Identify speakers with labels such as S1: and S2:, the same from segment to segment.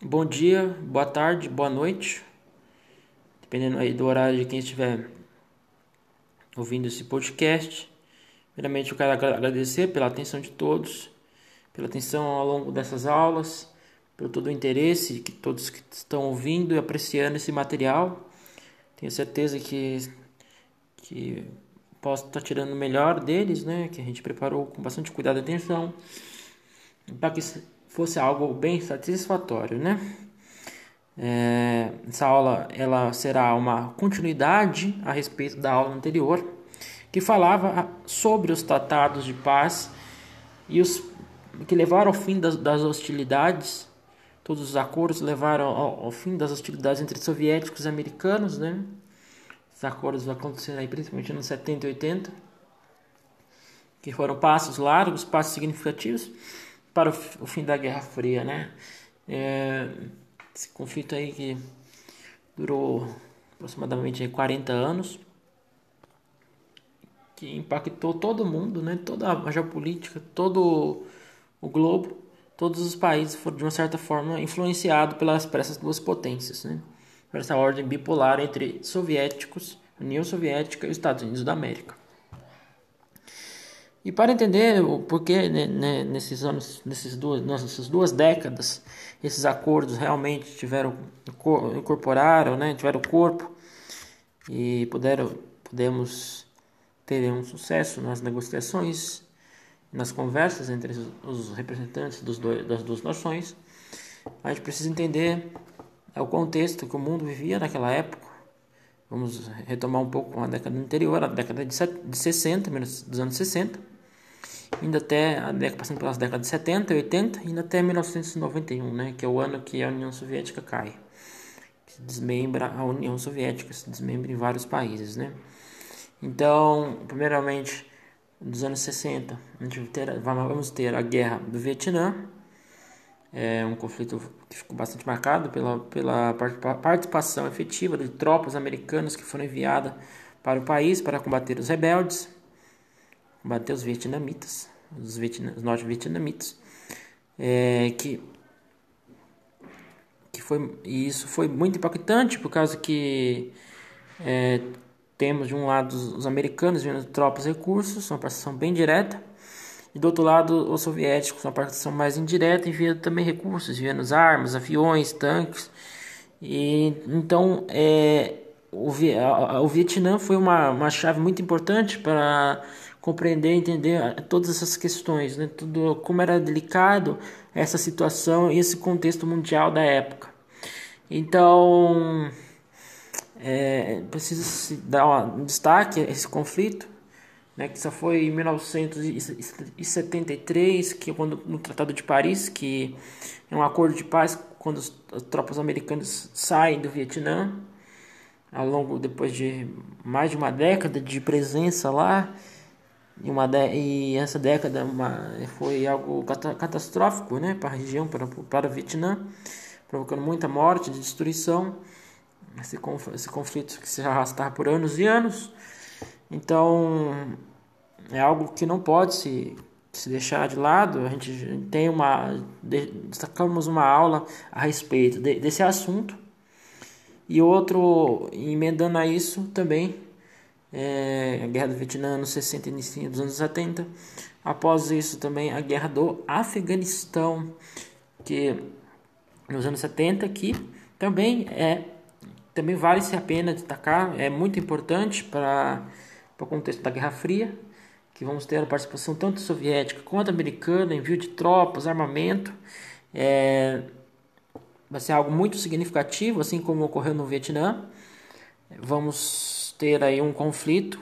S1: Bom dia, boa tarde, boa noite, dependendo aí do horário de quem estiver ouvindo esse podcast. Primeiramente, eu quero agradecer pela atenção de todos, pela atenção ao longo dessas aulas, pelo todo o interesse que todos que estão ouvindo e apreciando esse material. Tenho certeza que, que posso estar tirando o melhor deles, né? Que a gente preparou com bastante cuidado e atenção, para que fosse algo bem satisfatório, né? É, essa aula ela será uma continuidade a respeito da aula anterior, que falava sobre os tratados de paz e os que levaram ao fim das, das hostilidades. Todos os acordos levaram ao, ao, fim das hostilidades entre soviéticos e americanos, né? Os acordos vão acontecer aí principalmente nos 70 e 80, que foram passos largos, passos significativos para o, fim da Guerra Fria, né? É, esse conflito aí que durou aproximadamente 40 anos, que impactou todo mundo, né? Toda a geopolítica, todo o globo, todos os países foram de uma certa forma influenciados pelas essas duas potências, né? Por essa ordem bipolar entre soviéticos, União Soviética e Estados Unidos da América. E para entender o porquê né, né, nesses anos, nesses duas, nessas duas décadas, esses acordos realmente tiveram incorporaram, né, tiveram corpo e puderam podemos ter um sucesso nas negociações, nas conversas entre os representantes dois, das duas nações, a gente precisa entender o contexto que o mundo vivia naquela época. Vamos retomar um pouco a década anterior, a década de 60, dos anos 60 indo até a década, passando pelas décadas de 70 e 80, indo até 1991, né, que é o ano que a União Soviética cai. Se desmembra a União Soviética, se desmembra em vários países, né? Então, primeiramente, nos anos 60, a gente ter, vamos ter a guerra do Vietnã, é um conflito que ficou bastante marcado pela, pela participação efetiva de tropas americanas que foram enviadas para o país para combater os rebeldes combater os vietnamitas, os, vietnam, os norte-vietnamitas, é, que que foi e isso foi muito impactante por causa que é, temos de um lado os americanos vendo tropas e recursos, uma participação bem direta, e do outro lado os soviéticos, uma participação mais indireta, enviando também recursos, enviando armas, aviões, tanques. E então é, o, o Vietnã foi uma, uma chave muito importante para compreender, entender todas essas questões, né? Tudo como era delicado essa situação e esse contexto mundial da época. Então, é, precisa se dar um destaque a esse conflito, né? Que só foi em 1973 que quando no Tratado de Paris, que é um acordo de paz quando as tropas americanas saem do Vietnã ao longo depois de mais de uma década de presença lá e, uma de, e essa década uma, foi algo catastrófico né, para a região, para, para o Vietnã, provocando muita morte, destruição. Esse, esse conflito que se arrastar por anos e anos. Então, é algo que não pode se, se deixar de lado. A gente tem uma. destacamos uma aula a respeito de, desse assunto. E outro, emendando a isso também, é, a Guerra do Vietnã nos 60 e início dos anos 70. Após isso também a Guerra do Afeganistão, que nos anos 70 que também é também vale se a pena destacar, é muito importante para, para o contexto da Guerra Fria, que vamos ter a participação tanto soviética quanto americana, envio de tropas, armamento. É, vai ser algo muito significativo, assim como ocorreu no Vietnã. Vamos ter aí um conflito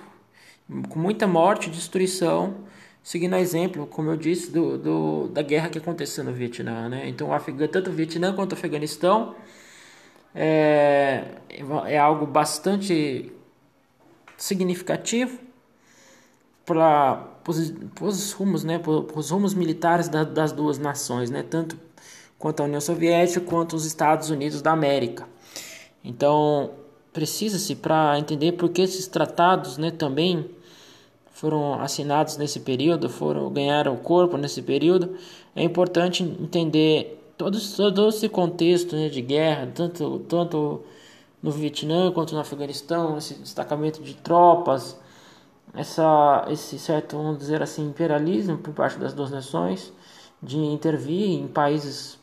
S1: com muita morte e destruição, seguindo o exemplo, como eu disse, do, do, da guerra que aconteceu no Vietnã. Né? Então, tanto o Vietnã quanto o Afeganistão é, é algo bastante significativo para os rumos, né, os rumos militares da, das duas nações, né, tanto quanto a União Soviética quanto os Estados Unidos da América. Então, precisa-se para entender por que esses tratados né, também foram assinados nesse período, foram ganharam corpo nesse período. É importante entender todo, todo esse contexto né, de guerra, tanto, tanto no Vietnã quanto no Afeganistão, esse destacamento de tropas, essa, esse certo, vamos dizer assim, imperialismo por parte das duas nações, de intervir em países,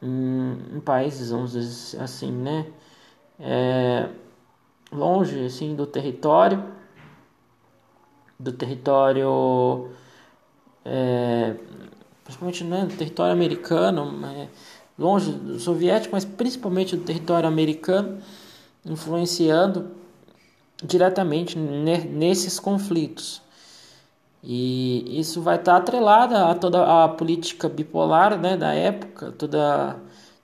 S1: em, em países, vamos dizer assim, né, é, longe, assim, do território, do território, é, principalmente né, do território americano, é, longe do soviético, mas principalmente do território americano, influenciando diretamente nesses conflitos. E isso vai estar atrelado a toda a política bipolar né, da época, toda,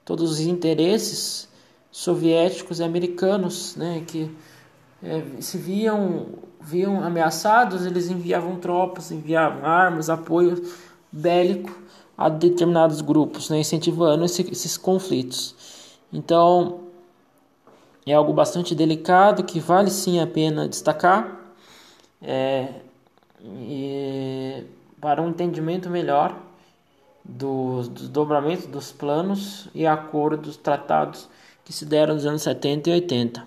S1: todos os interesses soviéticos e americanos né, que é, se viam, viam ameaçados, eles enviavam tropas, enviavam armas, apoio bélico a determinados grupos, né, incentivando esse, esses conflitos. Então, é algo bastante delicado que vale sim a pena destacar é, para um entendimento melhor dos, dos dobramentos dos planos e acordos tratados que se deram nos anos 70 e 80.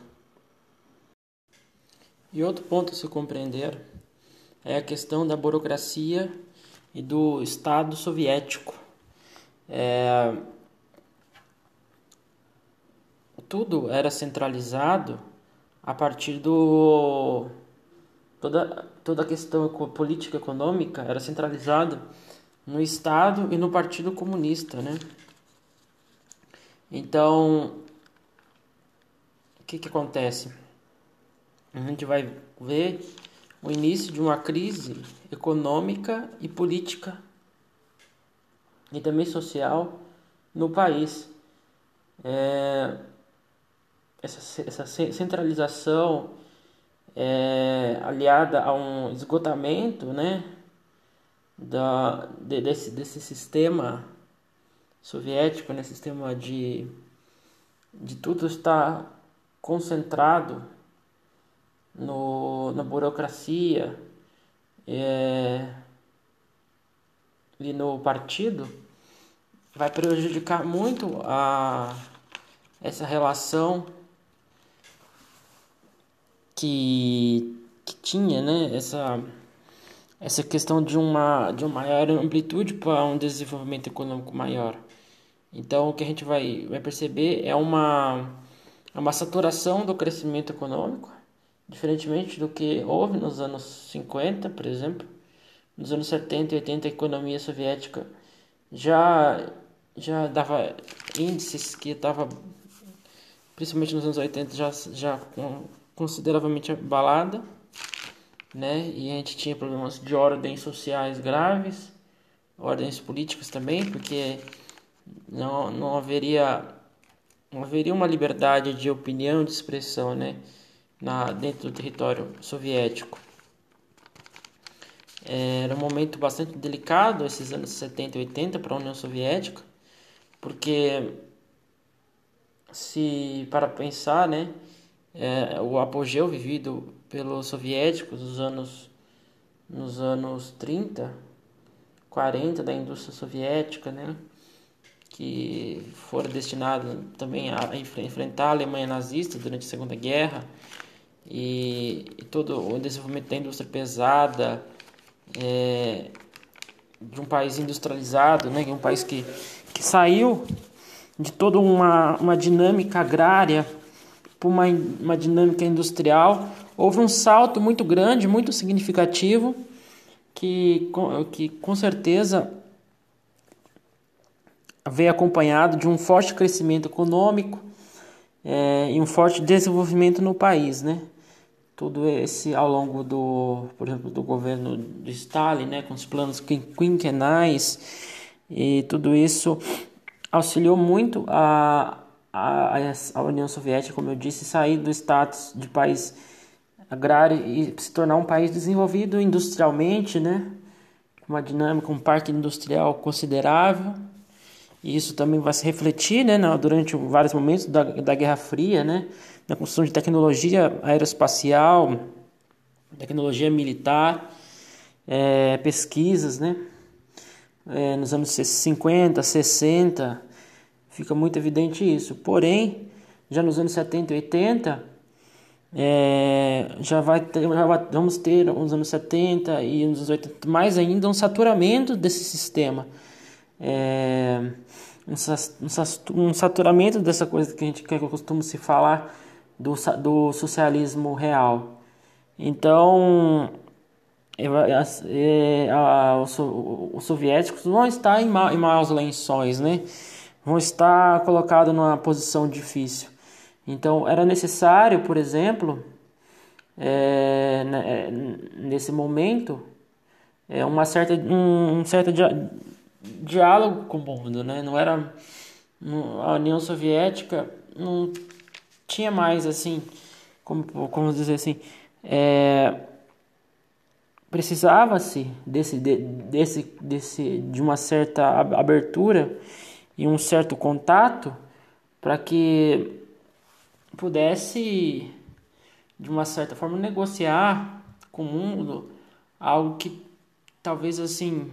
S1: E outro ponto a se compreender é a questão da burocracia e do Estado soviético. É, tudo era centralizado a partir do toda toda a questão política econômica era centralizada no Estado e no Partido Comunista, né? Então, o que que acontece? A gente vai ver o início de uma crise econômica e política e também social no país. É, essa, essa centralização é, aliada a um esgotamento né, da, de, desse, desse sistema soviético, né, sistema de, de tudo estar concentrado no, na burocracia é, e no partido, vai prejudicar muito a, essa relação que, que tinha, né, essa essa questão de uma de uma maior amplitude para um desenvolvimento econômico maior. Então o que a gente vai vai perceber é uma uma saturação do crescimento econômico, diferentemente do que houve nos anos 50, por exemplo. Nos anos 70 e 80 a economia soviética já já dava índices que estava principalmente nos anos 80 já já consideravelmente abalada, né? E a gente tinha problemas de ordens sociais graves, ordens políticas também, porque não, não haveria não haveria uma liberdade de opinião, de expressão, né? Na, dentro do território soviético. Era um momento bastante delicado, esses anos 70 e 80 para a União Soviética, porque se para pensar, né, é, o apogeu vivido pelos soviéticos nos anos, nos anos 30, 40 da indústria soviética, né? que foram destinados também a enfrentar a Alemanha nazista durante a Segunda Guerra e, e todo o desenvolvimento da indústria pesada é, de um país industrializado, né, um país que, que saiu de toda uma, uma dinâmica agrária por uma, uma dinâmica industrial, houve um salto muito grande, muito significativo, que, que com certeza veio acompanhado de um forte crescimento econômico é, e um forte desenvolvimento no país, né? Tudo esse ao longo do, por exemplo, do governo de Stalin, né, com os planos quinquenais e tudo isso auxiliou muito a, a, a União Soviética, como eu disse, sair do status de país agrário e se tornar um país desenvolvido industrialmente, né? Uma dinâmica, um parque industrial considerável. E isso também vai se refletir, né, durante vários momentos da, da Guerra Fria, né? Na construção de tecnologia aeroespacial, tecnologia militar, é, pesquisas, né? é, nos anos 50, 60, fica muito evidente isso. Porém, já nos anos 70 e 80, é, já, vai ter, já vai, vamos ter nos anos 70 e nos anos 80 mais ainda um saturamento desse sistema. É, um, saturamento dessa coisa que a gente que eu costumo se falar do, do socialismo real. Então, é, a, os, os, soviéticos vão estar em, ma, em maus lençóis, né? Vão estar colocados numa posição difícil. Então, era necessário, por exemplo, é, né, é nesse momento, é, uma certa, um, um certo diálogo com o mundo, né? Não era a União Soviética não tinha mais assim, como como dizer assim, é, precisava-se desse, de, desse, desse, de uma certa abertura e um certo contato para que pudesse, de uma certa forma, negociar com o mundo algo que talvez assim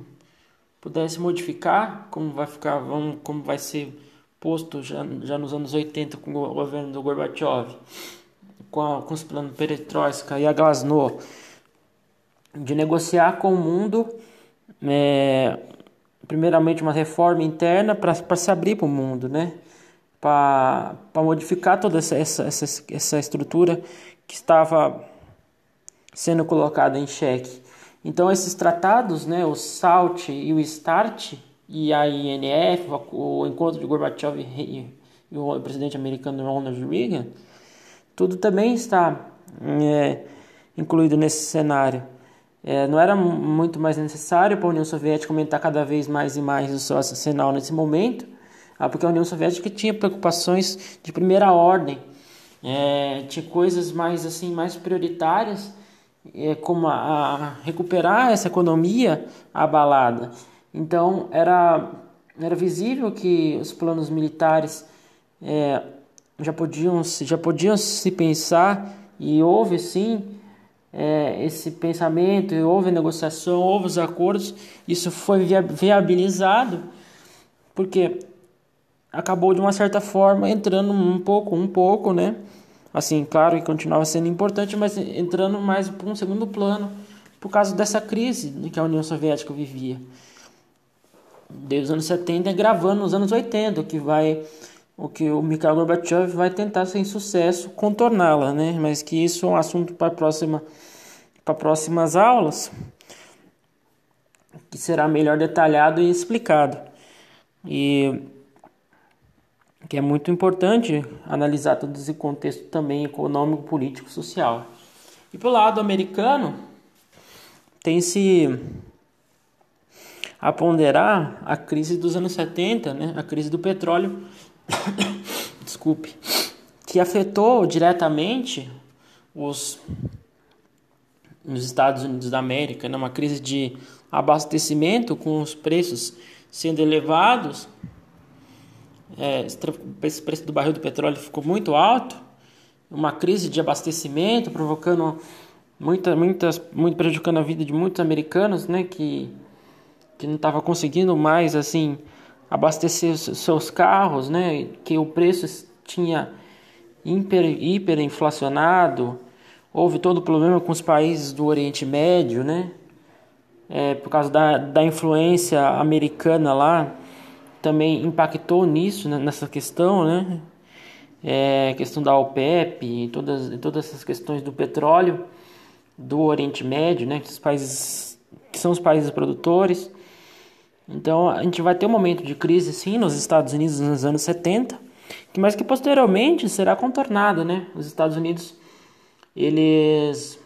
S1: pudesse modificar como vai ficar, como vai ser posto já, já nos anos 80 com o governo do Gorbachev, com, a, com os planos Perestroika e a Glasnost de negociar com o mundo, é, primeiramente uma reforma interna para se abrir para o mundo, né? para modificar toda essa, essa, essa, essa estrutura que estava sendo colocada em xeque. Então esses tratados, né, o SALT e o START e a INF, o encontro de Gorbachev e, o presidente americano Ronald Reagan, tudo também está é, incluído nesse cenário. É, não era muito mais necessário para a União Soviética aumentar cada vez mais e mais o seu arsenal nesse momento, ah, porque a União Soviética tinha preocupações de primeira ordem, é, tinha coisas mais assim mais prioritárias, é, como a, a, recuperar essa economia abalada. Então era era visível que os planos militares é, já podiam já podiam se pensar e houve sim é, esse pensamento, houve negociação, houve os acordos, isso foi viabilizado, porque acabou de uma certa forma entrando um pouco, um pouco, né? Assim, claro que continuava sendo importante, mas entrando mais para um segundo plano por causa dessa crise que a União Soviética vivia. Desde os anos 70 gravando nos anos 80, o que vai o que o Mikhail Gorbachev vai tentar sem sucesso contorná-la, né? Mas que isso é um assunto para próxima para próximas aulas, que será melhor detalhado e explicado. E que é muito importante analisar todo esse contexto também econômico, político, social. E pelo lado americano, tem se a ponderar a crise dos anos 70, né? a crise do petróleo desculpe, que afetou diretamente os, os Estados Unidos da América, numa né? crise de abastecimento com os preços sendo elevados, é, esse preço do barril do petróleo ficou muito alto, uma crise de abastecimento provocando muita, muitas, muito prejudicando a vida de muitos americanos, né, que que não estava conseguindo mais assim abastecer seus carros, né? Que o preço tinha hiper, hiperinflacionado. Houve todo o problema com os países do Oriente Médio, né? É, por causa da, da influência americana lá, também impactou nisso, né? nessa questão, né? É, questão da OPEP, todas, todas essas questões do petróleo do Oriente Médio, né? Os países que são os países produtores. Então a gente vai ter um momento de crise sim nos Estados Unidos nos anos 70, mas que posteriormente será contornado, né? Os Estados Unidos eles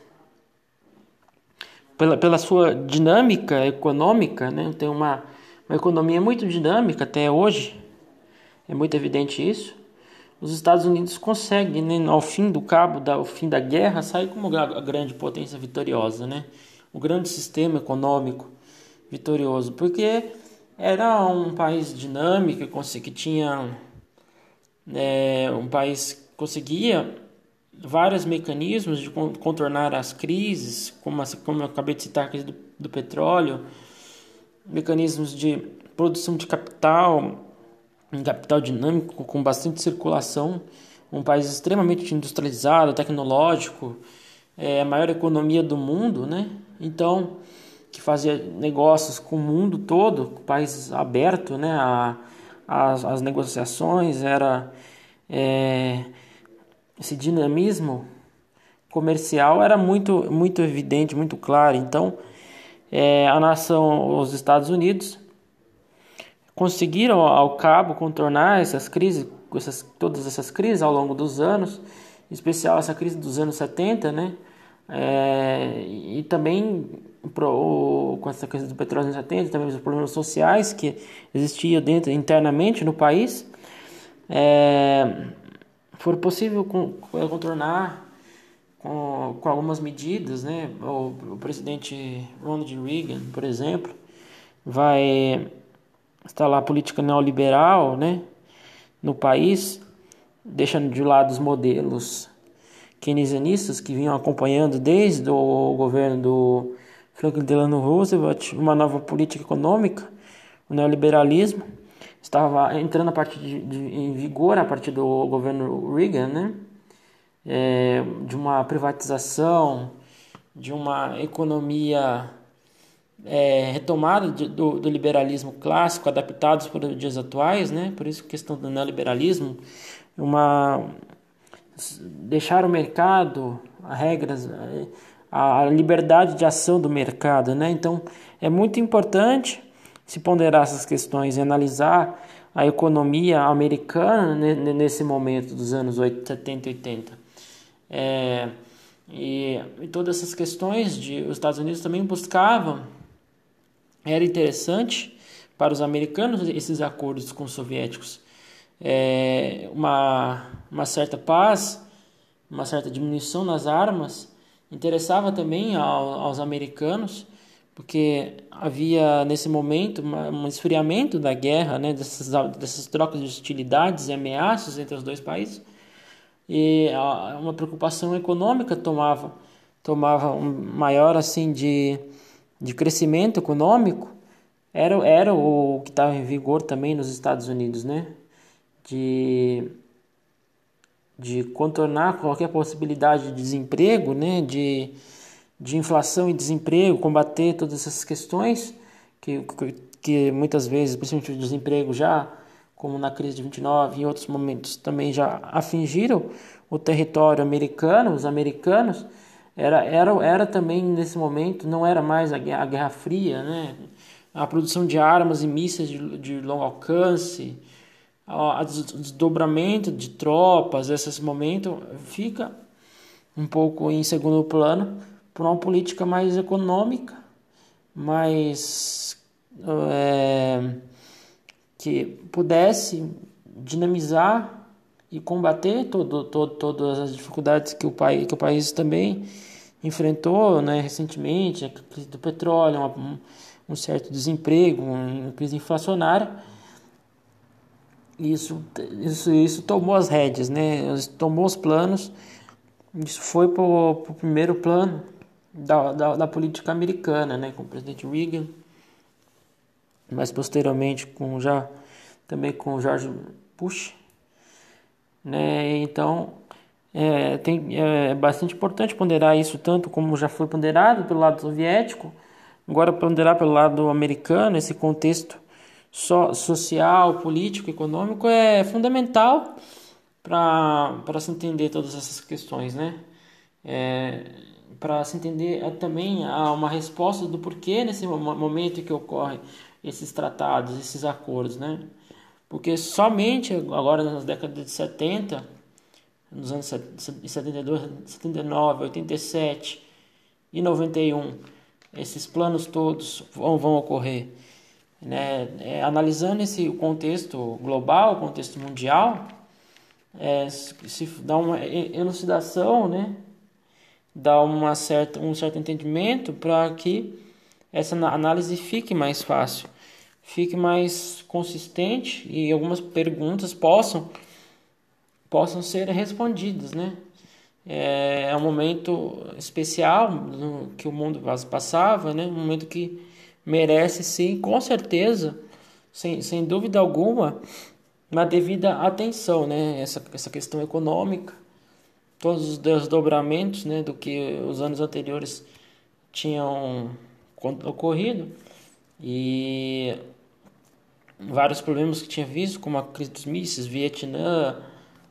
S1: pela, pela sua dinâmica econômica, né? Tem uma, uma economia muito dinâmica até hoje, é muito evidente isso. Os Estados Unidos conseguem, né, ao fim do cabo, ao fim da guerra, sair como a grande potência vitoriosa, né? O grande sistema econômico vitorioso, porque era um país dinâmico, que tinha é, um país conseguia vários mecanismos de contornar as crises, como, como eu acabei de citar a crise do, do petróleo, mecanismos de produção de capital, capital dinâmico com bastante circulação, um país extremamente industrializado, tecnológico, é a maior economia do mundo, né? Então, que fazia negócios com o mundo todo, com o país aberto, né? A, as, as negociações, era é, esse dinamismo comercial era muito, muito evidente, muito claro. Então, é, a nação, os Estados Unidos, conseguiram ao cabo contornar essas crises, essas, todas essas crises ao longo dos anos, em especial essa crise dos anos 70, né? É, e também pro, com essa crise do petróleo nos 70, também os problemas sociais que existiam dentro internamente no país, é, foi possível contornar com, com algumas medidas, né? O, o presidente Ronald Reagan, por exemplo, vai instalar a política neoliberal, né? No país, deixando de lado os modelos keynesianistas que vinham acompanhando desde o governo do Franklin Delano Roosevelt uma nova política econômica, o neoliberalismo estava entrando a partir de, de, em vigor a partir do governo Reagan, né? É, de uma privatização, de uma economia é, retomada de, do, do, liberalismo clássico, adaptados para os dias atuais, né? por isso a questão do neoliberalismo, uma, deixar o mercado, as regras, a, a liberdade de ação do mercado. Né? Então é muito importante se ponderar essas questões e analisar a economia americana nesse momento dos anos 70 e 80. É, e, e, todas essas questões de os Estados Unidos também buscavam era interessante para os americanos esses acordos com os soviéticos. É, uma uma certa paz uma certa diminuição nas armas interessava também ao, aos americanos porque havia nesse momento uma, um esfriamento da guerra né dessas dessas trocas de hostilidades e ameaças entre os dois países e uma preocupação econômica tomava tomava um maior assim de, de crescimento econômico era, era o que estava em vigor também nos Estados Unidos, né? De, de contornar qualquer possibilidade de desemprego, né? De, de inflação e desemprego, combater todas essas questões que, que muitas vezes, principalmente o desemprego já como na crise de 29 e outros momentos também já afingiram o território americano, os americanos, era, era, era também nesse momento, não era mais a Guerra, a guerra Fria, né? a produção de armas e mísseis de, de longo alcance, o desdobramento de tropas, esse momento fica um pouco em segundo plano por uma política mais econômica, mais é, que pudesse dinamizar e combater todo, todo, todas as dificuldades que o país, que o país também enfrentou né, recentemente, a crise do petróleo, uma, um certo desemprego, uma crise inflacionária. Isso, isso, isso tomou as rédeas, né? tomou os planos. Isso foi para o primeiro plano da, da, da política americana, né? com o presidente Reagan mais posteriormente com já também com George Bush, né? Então é, tem, é bastante importante ponderar isso tanto como já foi ponderado pelo lado soviético, agora ponderar pelo lado americano esse contexto so, social, político, econômico é fundamental para se entender todas essas questões, né? É, para se entender é, também há uma resposta do porquê nesse momento que ocorre esses tratados, esses acordos, né? Porque somente agora nas décadas de 70, nos anos 72, 79, 87 e 91, esses planos todos vão, vão ocorrer. Né? É, analisando esse contexto global, contexto mundial, é, se dá uma elucidação, né? dá uma certa, um certo entendimento para que essa análise fique mais fácil fique mais consistente e algumas perguntas possam possam ser respondidas, né? É, é um momento especial que o mundo passava, né? Um momento que merece sim, com certeza, sem, sem dúvida alguma, uma devida atenção, né? Essa, essa questão econômica, todos os desdobramentos né, do que os anos anteriores tinham ocorrido e vários problemas que tinha visto, como a crise dos mísseis, Vietnã,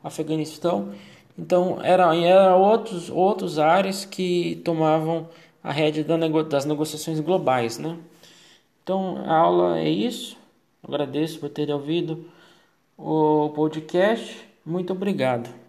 S1: Afeganistão. Então, eram era outros, outros áreas que tomavam a rédea das negociações globais, né? Então, a aula é isso. Agradeço por ter ouvido o podcast. Muito obrigado.